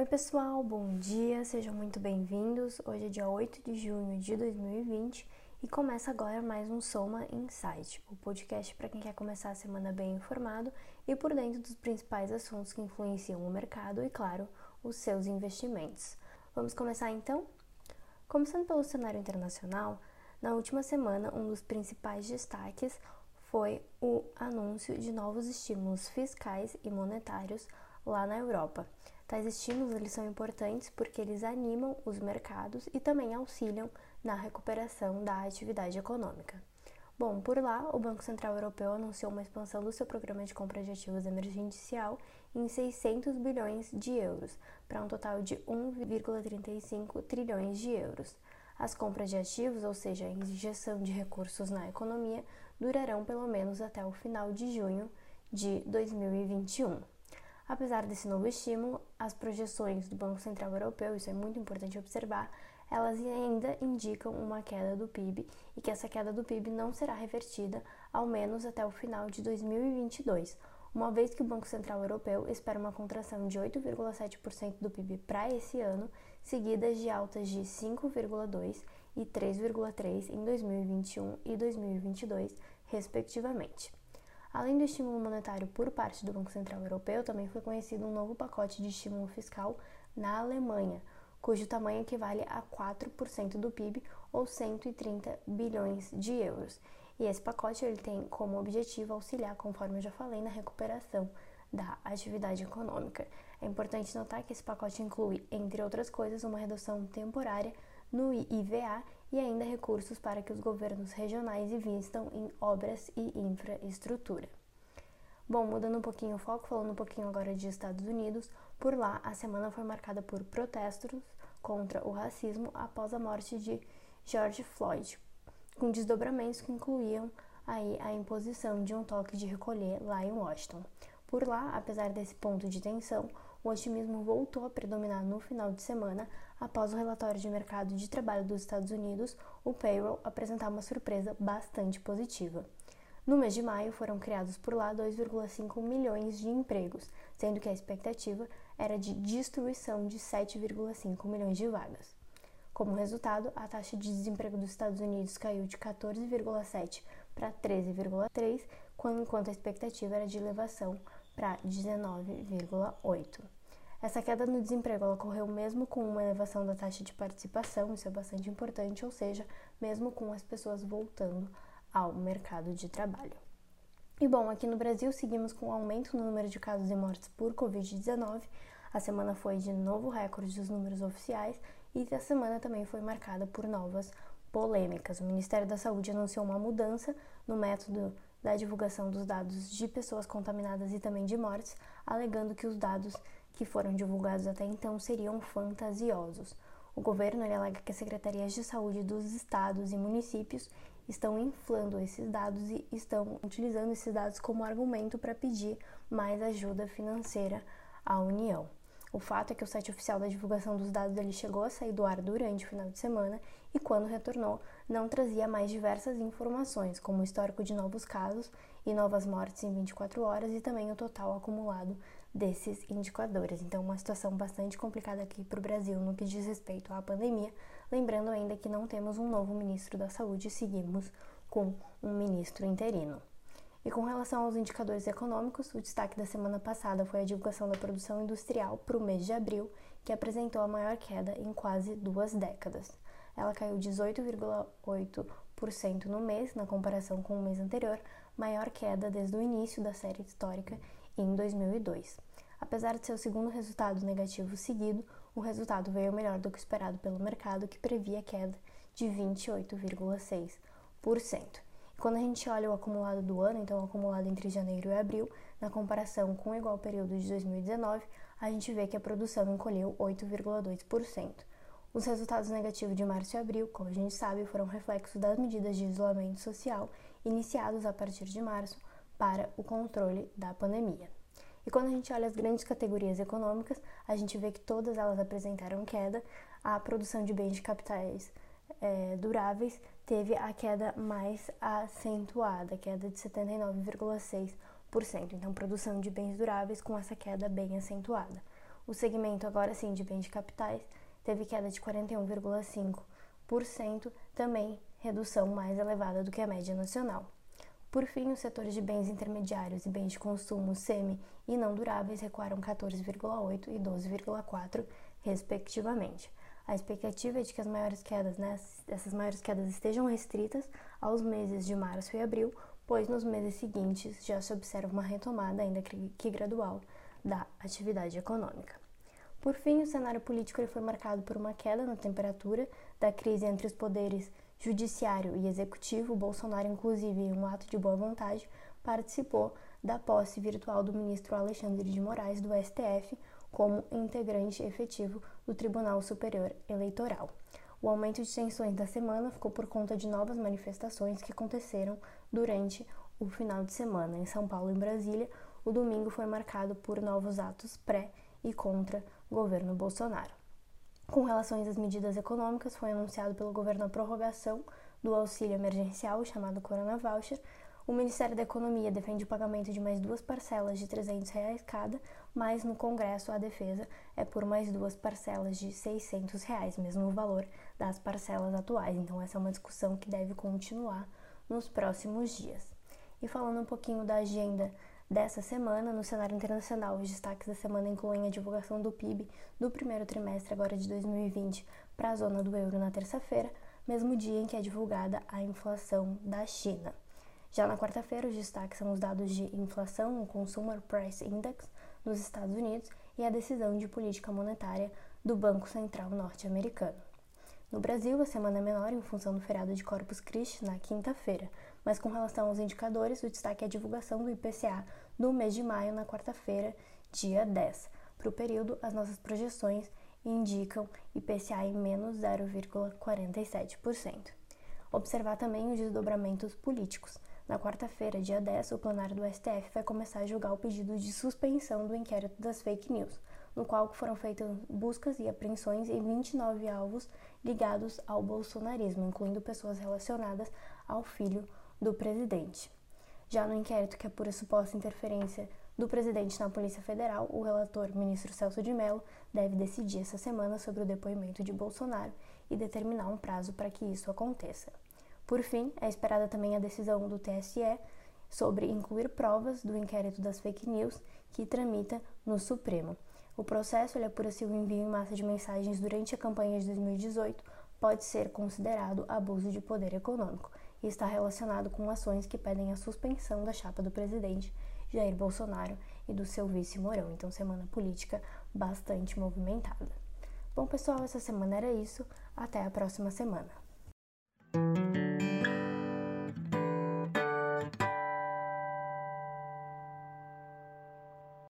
Oi, pessoal, bom dia, sejam muito bem-vindos. Hoje é dia 8 de junho de 2020 e começa agora mais um Soma Insight, o podcast para quem quer começar a semana bem informado e por dentro dos principais assuntos que influenciam o mercado e, claro, os seus investimentos. Vamos começar então? Começando pelo cenário internacional, na última semana, um dos principais destaques foi o anúncio de novos estímulos fiscais e monetários lá na Europa. Tais estímulos eles são importantes porque eles animam os mercados e também auxiliam na recuperação da atividade econômica. Bom, por lá, o Banco Central Europeu anunciou uma expansão do seu programa de compra de ativos emergencial em 600 bilhões de euros, para um total de 1,35 trilhões de euros. As compras de ativos, ou seja, a injeção de recursos na economia, durarão pelo menos até o final de junho de 2021. Apesar desse novo estímulo, as projeções do Banco Central Europeu, isso é muito importante observar, elas ainda indicam uma queda do PIB e que essa queda do PIB não será revertida ao menos até o final de 2022, uma vez que o Banco Central Europeu espera uma contração de 8,7% do PIB para esse ano, seguidas de altas de 5,2% e 3,3% em 2021 e 2022, respectivamente. Além do estímulo monetário por parte do Banco Central Europeu, também foi conhecido um novo pacote de estímulo fiscal na Alemanha, cujo tamanho equivale a 4% do PIB ou 130 bilhões de euros. E esse pacote ele tem como objetivo auxiliar, conforme eu já falei, na recuperação da atividade econômica. É importante notar que esse pacote inclui, entre outras coisas, uma redução temporária no IVA e ainda recursos para que os governos regionais investam em obras e infraestrutura. Bom, mudando um pouquinho o foco, falando um pouquinho agora de Estados Unidos, por lá a semana foi marcada por protestos contra o racismo após a morte de George Floyd, com desdobramentos que incluíam aí a imposição de um toque de recolher lá em Washington. Por lá, apesar desse ponto de tensão, o otimismo voltou a predominar no final de semana após o relatório de mercado de trabalho dos Estados Unidos, o payroll, apresentar uma surpresa bastante positiva. No mês de maio, foram criados por lá 2,5 milhões de empregos, sendo que a expectativa era de destruição de 7,5 milhões de vagas. Como resultado, a taxa de desemprego dos Estados Unidos caiu de 14,7 para 13,3, enquanto a expectativa era de elevação para 19,8. Essa queda no desemprego ocorreu mesmo com uma elevação da taxa de participação, isso é bastante importante, ou seja, mesmo com as pessoas voltando ao mercado de trabalho. E bom, aqui no Brasil seguimos com o um aumento no número de casos e mortes por Covid-19. A semana foi de novo recorde dos números oficiais e a semana também foi marcada por novas polêmicas. O Ministério da Saúde anunciou uma mudança no método da divulgação dos dados de pessoas contaminadas e também de mortes, alegando que os dados que foram divulgados até então seriam fantasiosos. O governo alega que as secretarias de saúde dos estados e municípios estão inflando esses dados e estão utilizando esses dados como argumento para pedir mais ajuda financeira à União. O fato é que o site oficial da divulgação dos dados ele chegou a sair do ar durante o final de semana e quando retornou não trazia mais diversas informações, como o histórico de novos casos e novas mortes em 24 horas e também o total acumulado desses indicadores. Então, uma situação bastante complicada aqui para o Brasil no que diz respeito à pandemia. Lembrando ainda que não temos um novo ministro da Saúde, seguimos com um ministro interino. E com relação aos indicadores econômicos, o destaque da semana passada foi a divulgação da produção industrial para o mês de abril, que apresentou a maior queda em quase duas décadas. Ela caiu 18,8% no mês, na comparação com o mês anterior, maior queda desde o início da série histórica em 2002. Apesar de seu segundo resultado negativo seguido, o resultado veio melhor do que esperado pelo mercado, que previa queda de 28,6%. Quando a gente olha o acumulado do ano, então o acumulado entre janeiro e abril, na comparação com o igual período de 2019, a gente vê que a produção encolheu 8,2%. Os resultados negativos de março e abril, como a gente sabe, foram reflexo das medidas de isolamento social iniciados a partir de março para o controle da pandemia. E quando a gente olha as grandes categorias econômicas, a gente vê que todas elas apresentaram queda. A produção de bens de capitais é, duráveis teve a queda mais acentuada, queda de 79,6%. Então, produção de bens duráveis com essa queda bem acentuada. O segmento, agora sim, de bens de capitais, teve queda de 41,5%, também redução mais elevada do que a média nacional. Por fim, os setores de bens intermediários e bens de consumo semi e não duráveis recuaram 14,8% e 12,4%, respectivamente. A expectativa é de que as maiores quedas, né, essas maiores quedas estejam restritas aos meses de março e abril, pois nos meses seguintes já se observa uma retomada, ainda que gradual, da atividade econômica. Por fim, o cenário político foi marcado por uma queda na temperatura da crise entre os poderes judiciário e executivo. Bolsonaro, inclusive, em um ato de boa vontade, participou da posse virtual do ministro Alexandre de Moraes do STF, como integrante efetivo do Tribunal Superior Eleitoral. O aumento de tensões da semana ficou por conta de novas manifestações que aconteceram durante o final de semana. Em São Paulo e Brasília, o domingo foi marcado por novos atos pré e contra governo Bolsonaro. Com relação às medidas econômicas, foi anunciado pelo governo a prorrogação do auxílio emergencial, chamado Corona Voucher, o Ministério da Economia defende o pagamento de mais duas parcelas de 300 reais cada, mas no Congresso a defesa é por mais duas parcelas de 600 reais, mesmo o valor das parcelas atuais. Então essa é uma discussão que deve continuar nos próximos dias. E falando um pouquinho da agenda dessa semana, no cenário internacional, os destaques da semana incluem a divulgação do PIB do primeiro trimestre agora de 2020 para a zona do euro na terça-feira, mesmo dia em que é divulgada a inflação da China. Já na quarta-feira, os destaques são os dados de inflação, o Consumer Price Index nos Estados Unidos e a decisão de política monetária do Banco Central norte-americano. No Brasil, a semana é menor em função do feriado de Corpus Christi na quinta-feira, mas com relação aos indicadores, o destaque é a divulgação do IPCA do mês de maio na quarta-feira, dia 10. Para o período, as nossas projeções indicam IPCA em menos 0,47%. Observar também os desdobramentos políticos. Na quarta-feira, dia 10, o plenário do STF vai começar a julgar o pedido de suspensão do inquérito das fake news, no qual foram feitas buscas e apreensões em 29 alvos ligados ao bolsonarismo, incluindo pessoas relacionadas ao filho do presidente. Já no inquérito que apura suposta interferência do presidente na Polícia Federal, o relator, ministro Celso de Mello, deve decidir essa semana sobre o depoimento de Bolsonaro e determinar um prazo para que isso aconteça. Por fim, é esperada também a decisão do TSE sobre incluir provas do inquérito das fake news que tramita no Supremo. O processo ele apura se o envio em massa de mensagens durante a campanha de 2018 pode ser considerado abuso de poder econômico e está relacionado com ações que pedem a suspensão da chapa do presidente Jair Bolsonaro e do seu vice Mourão. Então, semana política bastante movimentada. Bom, pessoal, essa semana era isso. Até a próxima semana.